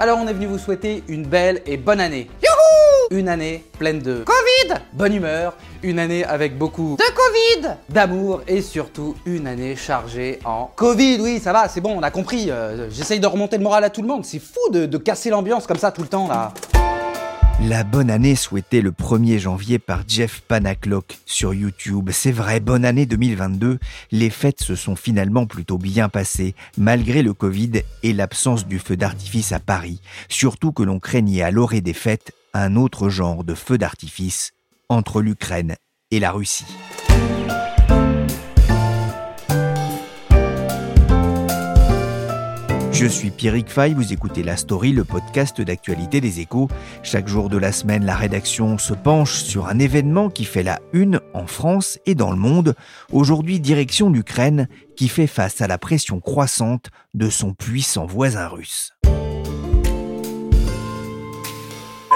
Alors on est venu vous souhaiter une belle et bonne année. Une année pleine de Covid bonne humeur, une année avec beaucoup De Covid d'amour et surtout une année chargée en Covid. Oui, ça va, c'est bon, on a compris. euh, J'essaye de remonter le moral à tout le monde. C'est fou de, de casser l'ambiance comme ça tout le temps là. La bonne année souhaitée le 1er janvier par Jeff Panaclock sur YouTube. C'est vrai, bonne année 2022. Les fêtes se sont finalement plutôt bien passées, malgré le Covid et l'absence du feu d'artifice à Paris. Surtout que l'on craignait à l'orée des fêtes un autre genre de feu d'artifice entre l'Ukraine et la Russie. Je suis Pierrick Fay, vous écoutez La Story, le podcast d'actualité des échos. Chaque jour de la semaine, la rédaction se penche sur un événement qui fait la une en France et dans le monde. Aujourd'hui, direction l'Ukraine, qui fait face à la pression croissante de son puissant voisin russe.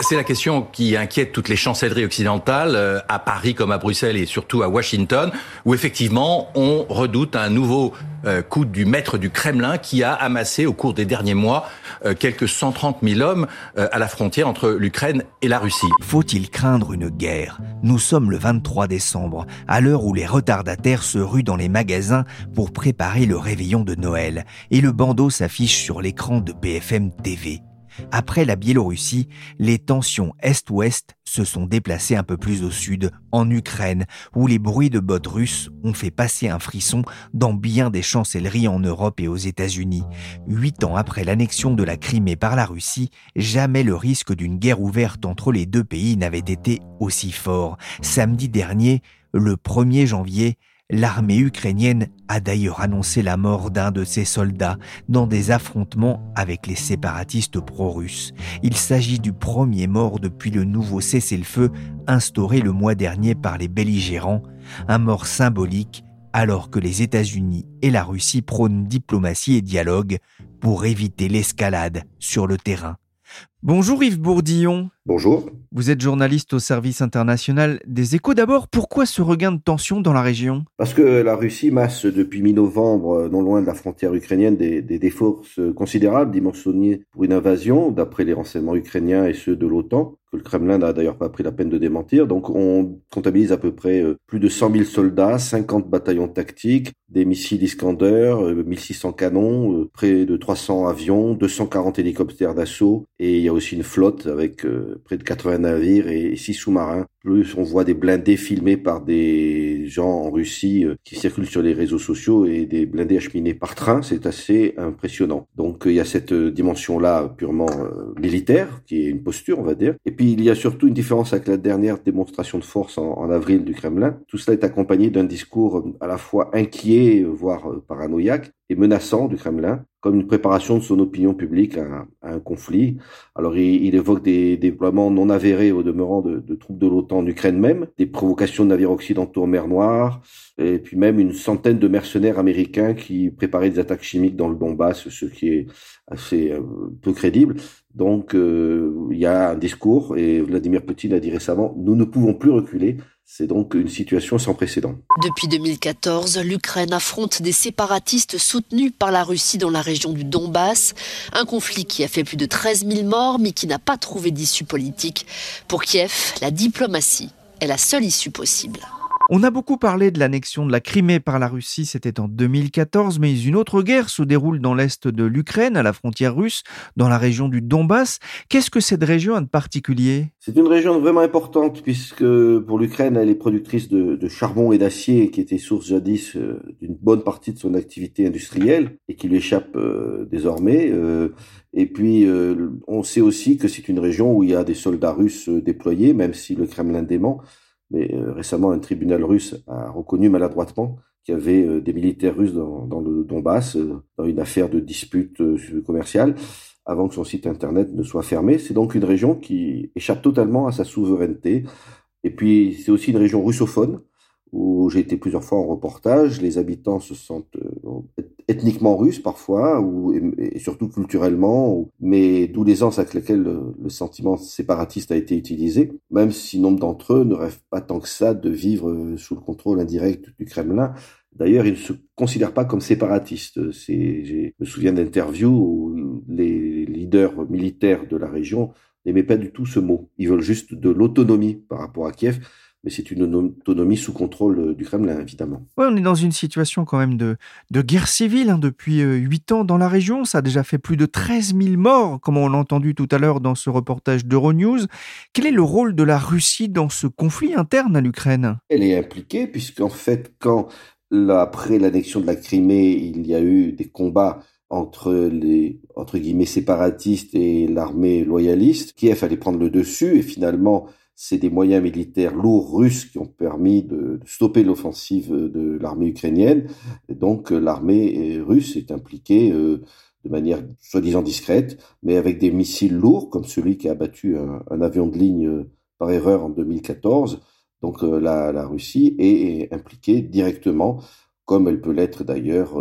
C'est la question qui inquiète toutes les chancelleries occidentales, euh, à Paris comme à Bruxelles et surtout à Washington, où effectivement on redoute un nouveau euh, coup du maître du Kremlin qui a amassé au cours des derniers mois euh, quelques 130 000 hommes à la frontière entre l'Ukraine et la Russie. Faut-il craindre une guerre? Nous sommes le 23 décembre, à l'heure où les retardataires se ruent dans les magasins pour préparer le réveillon de Noël, et le bandeau s'affiche sur l'écran de BFM TV. Après la Biélorussie, les tensions Est-Ouest se sont déplacées un peu plus au sud, en Ukraine, où les bruits de bottes russes ont fait passer un frisson dans bien des chancelleries en Europe et aux États-Unis. Huit ans après l'annexion de la Crimée par la Russie, jamais le risque d'une guerre ouverte entre les deux pays n'avait été aussi fort. Samedi dernier, le 1er janvier, L'armée ukrainienne a d'ailleurs annoncé la mort d'un de ses soldats dans des affrontements avec les séparatistes pro-russes. Il s'agit du premier mort depuis le nouveau cessez-le-feu instauré le mois dernier par les belligérants, un mort symbolique alors que les États-Unis et la Russie prônent diplomatie et dialogue pour éviter l'escalade sur le terrain. Bonjour Yves Bourdillon. Bonjour. Vous êtes journaliste au service international des échos. D'abord, pourquoi ce regain de tension dans la région? Parce que la Russie masse depuis mi-novembre, euh, non loin de la frontière ukrainienne, des, des, des forces considérables dimensionnées pour une invasion, d'après les renseignements ukrainiens et ceux de l'OTAN, que le Kremlin n'a d'ailleurs pas pris la peine de démentir. Donc on comptabilise à peu près euh, plus de 100 000 soldats, 50 bataillons tactiques, des missiles Iskander, 1600 canons, euh, près de 300 avions, 240 hélicoptères d'assaut, et il y a aussi une flotte avec près de 80 navires et 6 sous-marins. Plus on voit des blindés filmés par des gens en Russie qui circulent sur les réseaux sociaux et des blindés acheminés par train, c'est assez impressionnant. Donc il y a cette dimension-là purement militaire, qui est une posture, on va dire. Il y a surtout une différence avec la dernière démonstration de force en, avril du Kremlin. Tout cela est accompagné d'un discours à la fois inquiet, voire paranoïaque, et menaçant du Kremlin, comme une préparation de son opinion publique à, un conflit. Alors il, évoque des déploiements non avérés au demeurant de, de troupes de l'OTAN en Ukraine même, des provocations de navires occidentaux en mer Noire, et puis même une centaine de mercenaires américains qui préparaient des attaques chimiques dans le Donbass, ce qui est assez euh, peu crédible. Donc euh, il y a un discours, et Vladimir Poutine a dit récemment, nous ne pouvons plus reculer. C'est donc une situation sans précédent. Depuis 2014, l'Ukraine affronte des séparatistes soutenus par la Russie dans la région du Donbass, un conflit qui a fait plus de 13 000 morts mais qui n'a pas trouvé d'issue politique. Pour Kiev, la diplomatie est la seule issue possible. On a beaucoup parlé de l'annexion de la Crimée par la Russie, c'était en 2014, mais une autre guerre se déroule dans l'est de l'Ukraine, à la frontière russe, dans la région du Donbass. Qu'est-ce que cette région a de particulier? C'est une région vraiment importante puisque pour l'Ukraine, elle est productrice de, charbon et d'acier qui était source jadis euh, d'une bonne partie de son activité industrielle et qui lui échappe euh, désormais. Euh, et puis, on sait aussi que c'est une région où il y a des soldats russes déployés, même si le Kremlin dément mais euh, récemment un tribunal russe a reconnu maladroitement qu'il y avait des militaires russes dans, dans le Donbass, dans une affaire de dispute commerciale, avant que son site internet ne soit fermé. C'est donc une région qui échappe totalement à sa souveraineté. Et puis, c'est aussi une région russophone où j'ai été plusieurs fois en reportage. Les habitants se sentent euh, ethniquement russes parfois, ou, et, surtout culturellement, mais d'où l'aisance avec laquelle le, sentiment séparatiste a été utilisé, même si nombre d'entre eux ne rêvent pas tant que ça de vivre euh, sous le contrôle indirect du Kremlin. D'ailleurs, ils ne se considèrent pas comme séparatistes. Je me souviens d'interviews où les leaders militaires de la région n'aimaient pas du tout ce mot. Ils veulent juste de l'autonomie par rapport à Kiev mais c'est une autonomie sous contrôle euh, du Kremlin, évidemment. Oui, on est dans une situation quand même de, de guerre civile hein, depuis euh, huit ans dans la région. Ça a déjà fait plus de 13 000 morts, comme on l'a entendu tout à l'heure dans ce reportage d'Euronews. Quel est le rôle de la Russie dans ce conflit interne à l'Ukraine? Elle est impliquée, puisqu'en fait, quand après l'annexion de la Crimée, il y a eu des combats entre les entre guillemets séparatistes et l'armée loyaliste, Kiev allait prendre le dessus et finalement c'est des moyens militaires lourds russes qui ont permis de stopper l'offensive de l'armée ukrainienne. Donc euh, l'armée euh, russe est impliquée euh, de manière soi-disant discrète, mais avec des missiles lourds, comme celui qui a abattu un, avion de ligne par erreur en 2014. Donc la Russie est impliquée directement comme elle peut l'être d'ailleurs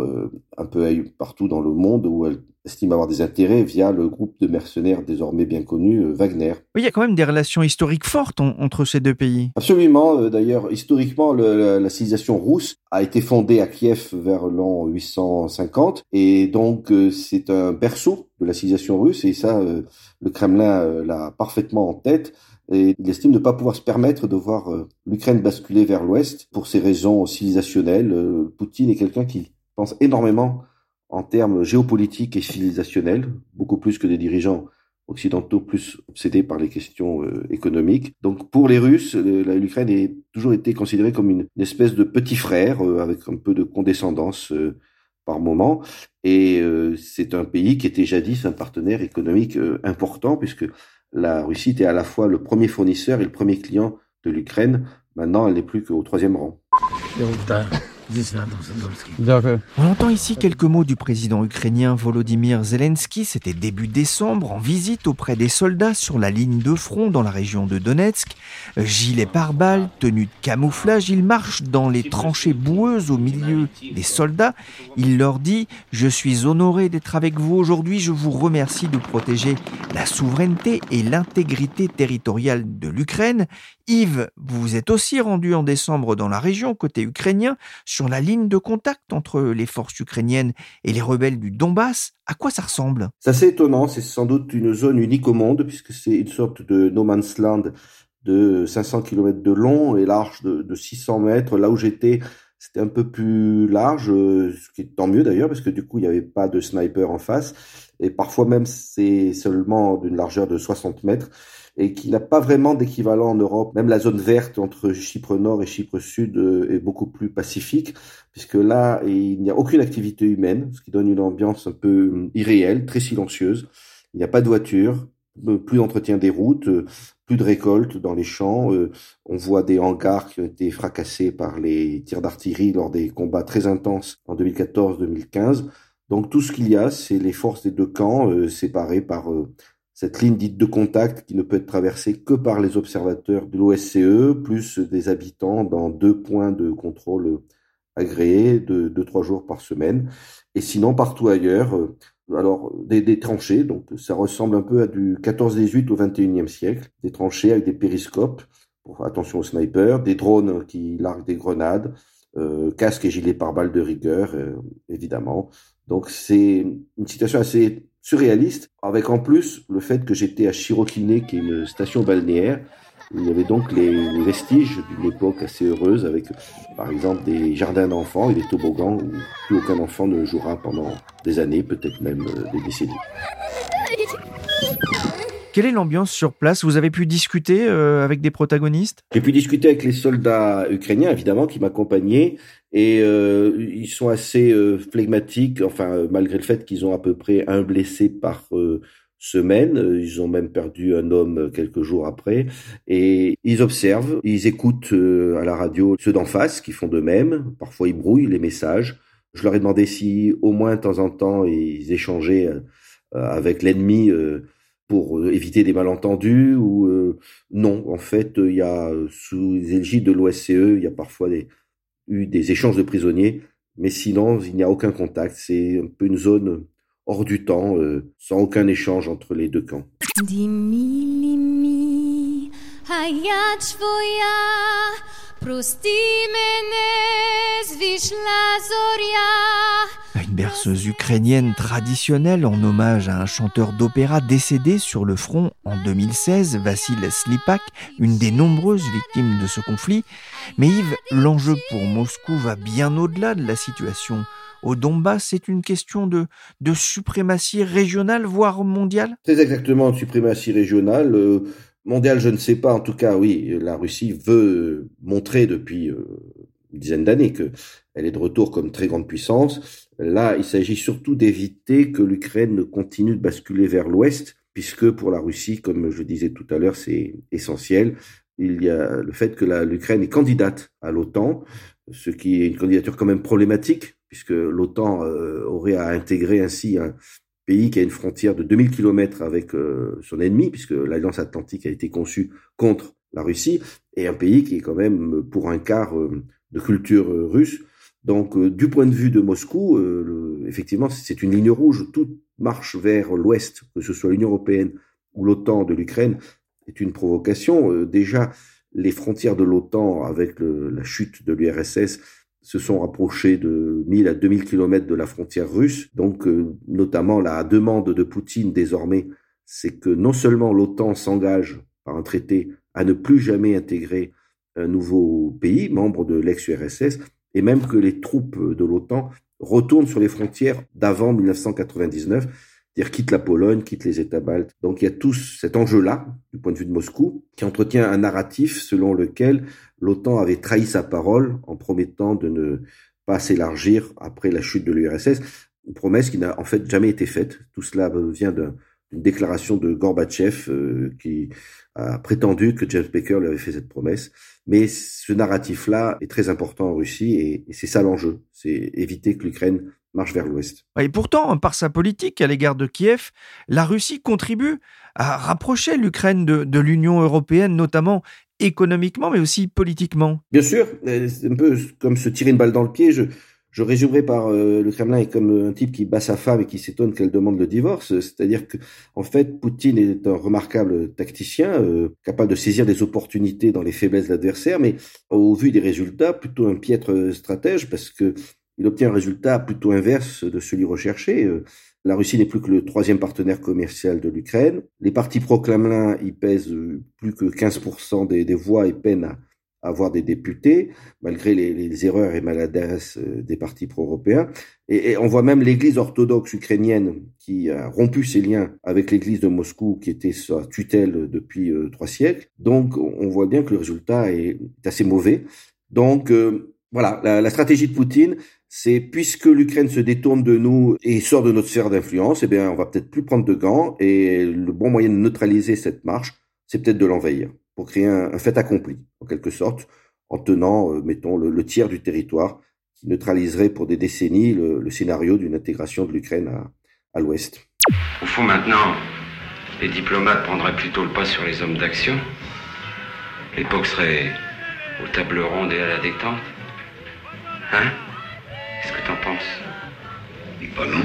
un peu partout dans le monde où elle estime avoir des intérêts via le groupe de mercenaires désormais bien connu euh, Wagner. Oui, il y a quand même des relations historiques fortes entre ces deux pays. Absolument. Euh, d'ailleurs, historiquement, la, civilisation russe a été fondée à Kiev vers l'an 850 et donc euh, c'est un berceau de la civilisation russe et ça, le Kremlin l'a parfaitement en tête. Et il estime ne pas pouvoir se permettre de voir l'Ukraine basculer vers l'Ouest pour ces raisons civilisationnelles. Poutine est quelqu'un qui pense énormément en termes géopolitiques et civilisationnels, beaucoup plus que des dirigeants occidentaux plus obsédés par les questions euh, économiques. Donc pour les Russes, l'Ukraine a toujours été considérée comme une, espèce de petit frère euh, avec un peu de condescendance euh, par moment. Et c'est un pays qui était jadis un partenaire économique important puisque la Russie était à la fois le premier fournisseur et le premier client de l'Ukraine. Maintenant, elle n'est plus qu'au troisième rang. On entend ici quelques mots du président ukrainien Volodymyr Zelensky. C'était début décembre, en visite auprès des soldats sur la ligne de front dans la région de Donetsk. Gilet pare-balles, tenue de camouflage, il marche dans les tranchées boueuses au milieu des soldats. Il leur dit Je suis honoré d'être avec vous aujourd'hui. Je vous remercie de protéger la souveraineté et l'intégrité territoriale de l'Ukraine. Yves, vous vous êtes aussi rendu en décembre dans la région côté ukrainien, sur la ligne de contact entre les forces ukrainiennes et les rebelles du Donbass. À quoi ça ressemble? C'est assez étonnant, c'est sans doute une zone unique au monde, puisque c'est une sorte de no man's land de 500 km de long et large de, 600 mètres. Là où j'étais, c'était un peu plus large, ce qui est tant mieux d'ailleurs, parce que du coup, il n'y avait pas de sniper en face. Et parfois même, c'est seulement d'une largeur de 60 mètres et qui n'a pas vraiment d'équivalent en Europe. Même la zone verte entre Chypre Nord et Chypre Sud euh, est beaucoup plus pacifique, puisque là, il n'y a aucune activité humaine, ce qui donne une ambiance un peu euh, irréelle, très silencieuse. Il n'y a pas de voiture, euh, plus d'entretien des routes, plus de récoltes dans les champs. On voit des hangars qui ont été fracassés par les tirs d'artillerie lors des combats très intenses en 2014-2015. Donc tout ce qu'il y a, c'est les forces des deux camps séparées par cette ligne dite de contact qui ne peut être traversée que par les observateurs de l'OSCE, plus des habitants dans deux points de contrôle agréés de deux, trois jours par semaine. Et sinon, partout ailleurs, euh, alors des, tranchées, donc ça ressemble un peu à du 14-18 au 21e siècle, des tranchées avec des périscopes, attention aux snipers, des drones qui larguent des grenades, euh, casques et gilets pare-balles de rigueur, euh, évidemment. Donc c'est une situation assez surréaliste, avec en plus le fait que j'étais à Chirokine, qui est une station balnéaire, il y avait donc les, vestiges d'une époque assez heureuse, avec par exemple des jardins d'enfants et des toboggans où plus aucun enfant ne jouera pendant des années, peut-être même euh, des décennies. Quelle est l'ambiance sur place? Vous avez pu discuter euh, avec des protagonistes? J'ai pu discuter avec les soldats ukrainiens, évidemment, qui m'accompagnaient. Et euh, ils sont assez euh, flegmatiques, enfin, malgré le fait qu'ils ont à peu près un blessé par semaines. Ils ont même perdu un homme quelques jours après. Et ils observent, ils écoutent à la radio ceux d'en face qui font de même. Parfois, ils brouillent les messages. Je leur ai demandé si au moins de temps en temps ils échangeaient avec l'ennemi pour éviter des malentendus ou non. En fait, il y a sous les égides de l'OSCE, il y a parfois des, eu des échanges de prisonniers, mais sinon il n'y a aucun contact. C'est un peu une zone hors du temps, sans aucun échange entre les deux camps. Une berceuse ukrainienne traditionnelle en hommage à un chanteur d'opéra décédé sur le front en 2016, Vassil Slipak, une des nombreuses victimes de ce conflit. Mais Yves, l'enjeu pour Moscou va bien au-delà de la situation au Donbass, c'est une question de, suprématie régionale, voire mondiale? Très exactement, de suprématie régionale. Euh, mondiale, je ne sais pas. En tout cas, oui, la Russie veut montrer depuis euh, une dizaine d'années qu'elle est de retour comme très grande puissance. Là, il s'agit surtout d'éviter que l'Ukraine continue de basculer vers l'Ouest, puisque pour la Russie, comme je disais tout à l'heure, c'est essentiel. Il y a le fait que l'Ukraine est candidate à l'OTAN, ce qui est une candidature quand même problématique, puisque l'OTAN euh, aurait à intégrer ainsi un pays qui a une frontière de 2000 km avec euh, son ennemi, puisque l'Alliance Atlantique a été conçue contre la Russie, et un pays qui est quand même pour un quart euh, de culture russe. Donc, du point de vue de Moscou, effectivement, c'est une ligne rouge. Toute marche vers l'Ouest, que ce soit l'Union européenne ou l'OTAN de l'Ukraine, est une provocation. déjà, les frontières de l'OTAN avec la chute de l'URSS se sont rapprochés de 1000 à 2000 kilomètres de la frontière russe. Donc, euh, notamment, la demande de Poutine désormais, c'est que non seulement l'OTAN s'engage par un traité à ne plus jamais intégrer un nouveau pays, membre de l'ex-URSS, et même que les troupes de l'OTAN retournent sur les frontières d'avant 1999 c'est-à-dire quitte la Pologne, quitte les États baltes. Donc il y a tout cet enjeu-là, du point de vue de Moscou, qui entretient un narratif selon lequel l'OTAN avait trahi sa parole en promettant de ne pas s'élargir après la chute de l'URSS, une promesse qui n'a en fait jamais été faite. Tout cela vient d'une déclaration de Gorbatchev euh, qui a prétendu que James Baker lui avait fait cette promesse. Mais ce narratif-là est très important en Russie et c'est ça l'enjeu, c'est éviter que l'Ukraine marche vers l'ouest. Et pourtant, par sa politique à l'égard de Kiev, la Russie contribue à rapprocher l'Ukraine de, l'Union européenne, notamment économiquement, mais aussi politiquement. Bien sûr, c'est un peu comme se tirer une balle dans le pied. Je, je résumerai par euh, le Kremlin est comme un type qui bat sa femme et qui s'étonne qu'elle demande le divorce. C'est-à-dire que, en fait, Poutine est un remarquable tacticien, euh, capable de saisir des opportunités dans les faiblesses de l'adversaire, mais au vu des résultats, plutôt un piètre stratège parce que il obtient un résultat plutôt inverse de celui recherché. Euh, la Russie n'est plus que le troisième partenaire commercial de l'Ukraine. Les partis pro-Kremlin y pèsent euh, plus que 15% des, voix et peinent à avoir des députés, malgré les, erreurs et maladresses euh, des partis pro-européens. Et, on voit même l'Église orthodoxe ukrainienne qui a rompu ses liens avec l'Église de Moscou, qui était sa tutelle depuis trois siècles. Donc, on voit bien que le résultat est assez mauvais. Donc, voilà, la, stratégie de Poutine, c'est puisque l'Ukraine se détourne de nous et sort de notre sphère d'influence, eh bien, on va peut-être plus prendre de gants et le bon moyen de neutraliser cette marche, c'est peut-être de l'envahir pour créer un, fait accompli, en quelque sorte, en tenant, euh, mettons, le, tiers du territoire qui neutraliserait pour des décennies le, scénario d'une intégration de l'Ukraine à, à l'Ouest. Au fond, maintenant, les diplomates prendraient plutôt le pas sur les hommes d'action. L'époque serait aux tables rondes et à la détente. Hein? Qu'est-ce que t'en penses? Pas non.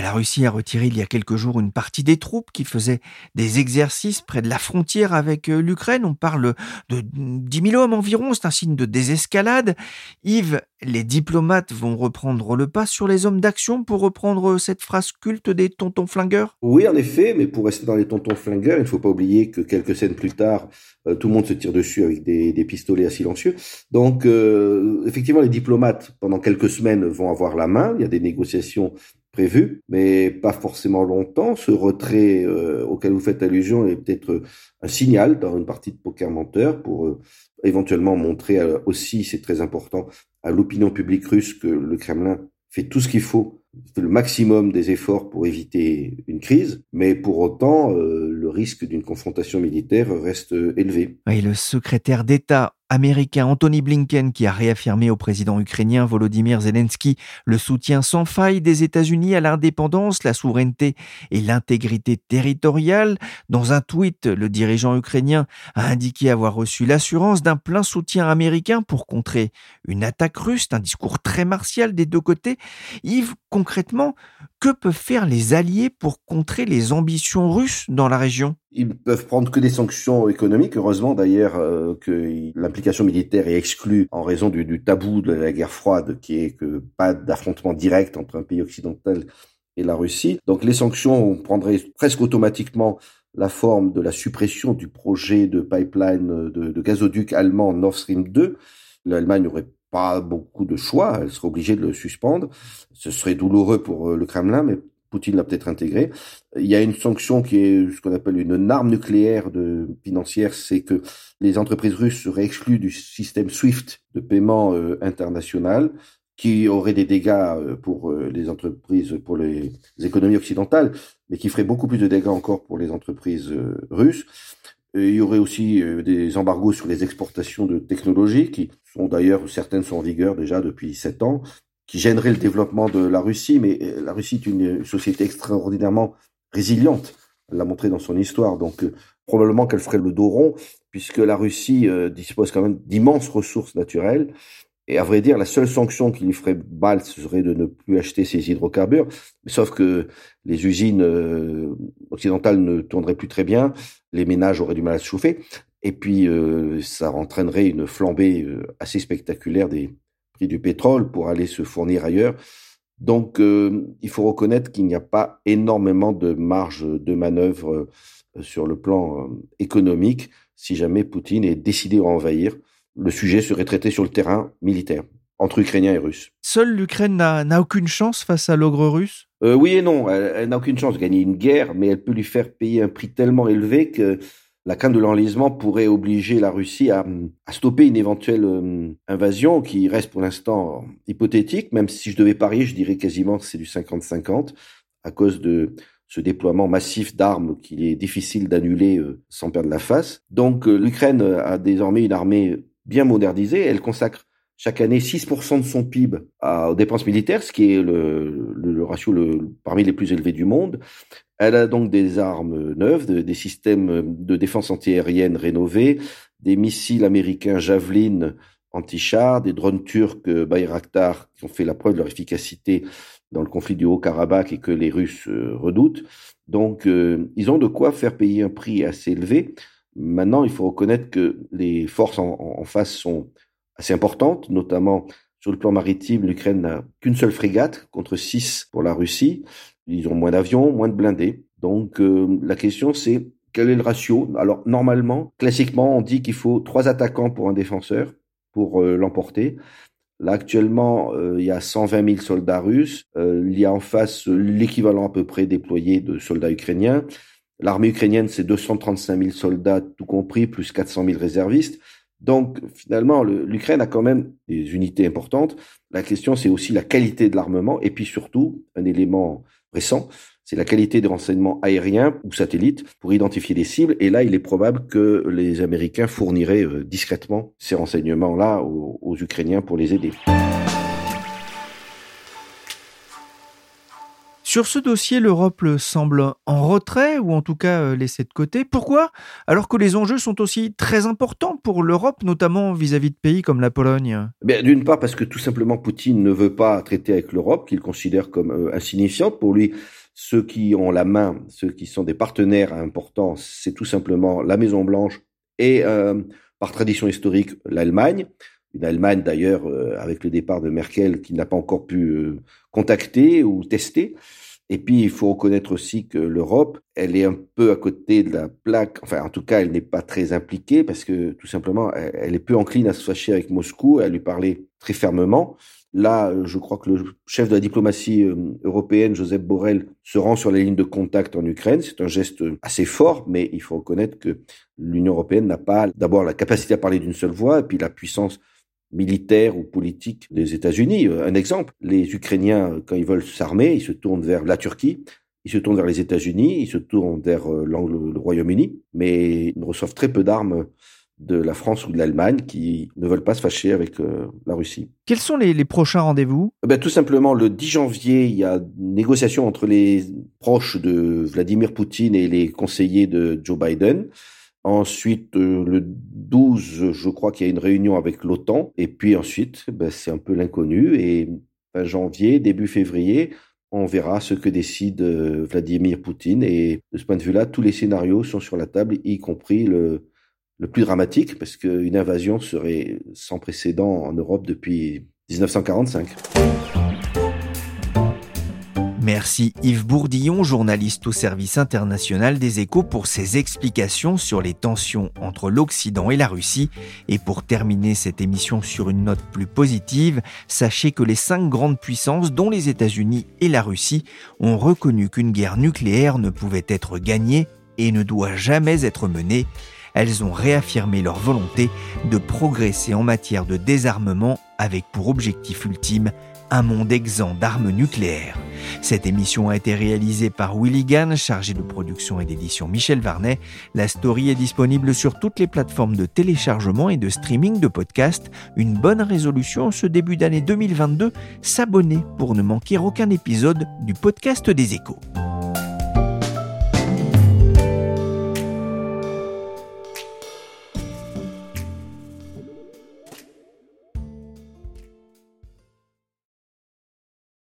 La Russie a retiré il y a quelques jours une partie des troupes qui faisaient des exercices près de la frontière avec euh, l'Ukraine. On parle de 10 000 hommes environ, c'est un signe de désescalade. Yves, les diplomates vont reprendre le pas sur les hommes d'action pour reprendre cette phrase culte des tontons flingueurs? Oui, en effet, mais pour rester dans les tontons flingueurs, il ne faut pas oublier que quelques scènes plus tard, euh, tout le monde se tire dessus avec des, pistolets à silencieux. Donc, euh, effectivement, les diplomates, pendant quelques semaines, vont avoir la main. Il y a des négociations prévu, mais pas forcément longtemps. Ce retrait euh, auquel vous faites allusion est peut-être un signal dans une partie de poker menteur pour euh, éventuellement montrer euh, aussi, c'est très important, à l'opinion publique russe que le Kremlin fait tout ce qu'il faut fait le maximum des efforts pour éviter une crise, mais pour autant, euh, le risque d'une confrontation militaire reste élevé. Et le secrétaire d'État américain Anthony Blinken qui a réaffirmé au président ukrainien Volodymyr Zelensky le soutien sans faille des États-Unis à l'indépendance, la souveraineté et l'intégrité territoriale. Dans un tweet, le dirigeant ukrainien a indiqué avoir reçu l'assurance d'un plein soutien américain pour contrer une attaque russe, un discours très martial des deux côtés. Yves, concrètement, que peuvent faire les alliés pour contrer les ambitions russes dans la région? Ils peuvent prendre que des sanctions économiques. Heureusement d'ailleurs euh, que l'implication militaire est exclue en raison du, tabou de la guerre froide, qui est que pas d'affrontement direct entre un pays occidental et la Russie. Donc les sanctions prendraient presque automatiquement la forme de la suppression du projet de pipeline de, de gazoduc allemand Nord Stream 2. L'Allemagne n'aurait pas beaucoup de choix, elle serait obligée de le suspendre. Ce serait douloureux pour euh, le Kremlin, mais Poutine l'a peut-être intégré. Il y a une sanction qui est ce qu'on appelle une arme nucléaire de, financière, c'est que les entreprises russes seraient exclues du système SWIFT de paiement euh, international, qui aurait des dégâts euh, pour les entreprises, pour les, économies occidentales, mais qui ferait beaucoup plus de dégâts encore pour les entreprises russes. Il y aurait aussi des embargos sur les exportations de technologies, qui sont d'ailleurs, certaines sont en vigueur déjà depuis sept ans, qui gênerait le développement de la Russie, mais euh, la Russie est une société extraordinairement résiliente, elle l'a montré dans son histoire, donc euh, probablement qu'elle ferait le dos rond, puisque la Russie euh, dispose quand même d'immenses ressources naturelles, et à vrai dire, la seule sanction qui lui ferait mal, serait de ne plus acheter ses hydrocarbures, sauf que les usines occidentales ne tourneraient plus très bien, les ménages auraient du mal à se chauffer, et puis ça entraînerait une flambée assez spectaculaire des, prix du pétrole pour aller se fournir ailleurs. Donc, euh, il faut reconnaître qu'il n'y a pas énormément de marge de manœuvre euh, sur le plan euh, économique si jamais Poutine est décidé à envahir. Le sujet serait traité sur le terrain militaire entre Ukrainiens et Russes. Seule l'Ukraine n'a aucune chance face à l'ogre russe? Oui et non, elle n'a aucune chance de gagner une guerre, mais elle peut lui faire payer un prix tellement élevé que la crainte de l'enlisement pourrait obliger la Russie à, stopper une éventuelle euh, invasion qui reste pour l'instant hypothétique, même si je devais parier, je dirais quasiment que c'est du 50-50 à cause de ce déploiement massif d'armes qu'il est difficile d'annuler euh, sans perdre la face. Donc euh, l'Ukraine a désormais une armée bien modernisée, elle consacre chaque année 6% de son PIB aux dépenses militaires, ce qui est le, ratio le, parmi les plus élevés du monde. Elle a donc des armes neuves, des systèmes de défense antiaérienne rénovés, des missiles américains Javelin anti-char, des drones turcs Bayraktar qui ont fait la preuve de leur efficacité dans le conflit du Haut-Karabakh et que les Russes euh, redoutent. Donc, euh, ils ont de quoi faire payer un prix assez élevé. Maintenant, il faut reconnaître que les forces en, face sont assez importantes, notamment sur le plan maritime, l'Ukraine n'a qu'une seule frégate contre six pour la Russie. Ils ont moins d'avions, moins de blindés. Donc euh, la question c'est quel est le ratio? Alors normalement, classiquement, on dit qu'il faut trois attaquants pour un défenseur pour euh, l'emporter. Là actuellement, euh, il y a 120 000 soldats russes. il y a en face l'équivalent à peu près déployé de soldats ukrainiens. L'armée ukrainienne, c'est 235 000 soldats tout compris, plus 400 000 réservistes. Donc finalement, l'Ukraine a quand même des unités importantes. La question, c'est aussi la qualité de l'armement et puis surtout, un élément récent, c'est la qualité des renseignements aériens ou satellites pour identifier des cibles. Et là, il est probable que les Américains fourniraient euh, discrètement ces renseignements-là aux Ukrainiens pour les aider. Sur ce dossier, l'Europe semble en retrait ou en tout cas euh, laissée de côté. Pourquoi? Alors que les enjeux sont aussi très importants pour l'Europe, notamment vis-à-vis de pays comme la Pologne. Eh d'une part parce que tout simplement Poutine ne veut pas traiter avec l'Europe, qu'il considère comme euh, insignifiante. Pour lui, ceux qui ont la main, ceux qui sont des partenaires importants, c'est tout simplement la Maison Blanche et euh, par tradition historique l'Allemagne une Allemagne d'ailleurs avec le départ de Merkel qui n'a pas encore pu contacter ou tester. Et puis, il faut reconnaître aussi que l'Europe, elle est un peu à côté de la plaque. Enfin, en tout cas, elle n'est pas très impliquée parce que, tout simplement, elle est peu encline à se fâcher avec Moscou, à lui parler très fermement. Là, je crois que le chef de la diplomatie euh, européenne, Joseph Borrell, se rend sur les lignes de contact en Ukraine. C'est un geste assez fort, mais il faut reconnaître que l'Union européenne n'a pas d'abord la capacité à parler d'une seule voix et puis la puissance militaire ou politique des États-Unis. Un exemple, les Ukrainiens, quand ils veulent s'armer, ils se tournent vers la Turquie, ils se tournent vers les États-Unis, ils se tournent vers le Royaume-Uni, mais ils reçoivent très peu d'armes de la France ou de l'Allemagne qui ne veulent pas se fâcher avec euh, la Russie. Quels sont les, prochains rendez-vous? Eh ben, Tout simplement, le 10 janvier, il y a une négociation entre les proches de Vladimir Poutine et les conseillers de Joe Biden. Ensuite, euh, le 12, je crois qu'il y a une réunion avec l'OTAN. Et puis ensuite, ben, c'est un peu l'inconnu. Et fin janvier, début février, on verra ce que décide euh, Vladimir Poutine. Et de ce point de vue-là, tous les scénarios sont sur la table, y compris le, le plus dramatique, parce qu'une invasion serait sans précédent en Europe depuis 1945. Merci Yves Bourdillon, journaliste au service international des échos, pour ses explications sur les tensions entre l'Occident et la Russie. Et pour terminer cette émission sur une note plus positive, sachez que les cinq grandes puissances, dont les États-Unis et la Russie, ont reconnu qu'une guerre nucléaire ne pouvait être gagnée et ne doit jamais être menée elles ont réaffirmé leur volonté de progresser en matière de désarmement avec pour objectif ultime un monde exempt d'armes nucléaires. Cette émission a été réalisée par Willy Gann, chargé de production et d'édition Michel Varnet. La story est disponible sur toutes les plateformes de téléchargement et de streaming de podcasts. Une bonne résolution ce début d'année 2022, s'abonner pour ne manquer aucun épisode du podcast des échos.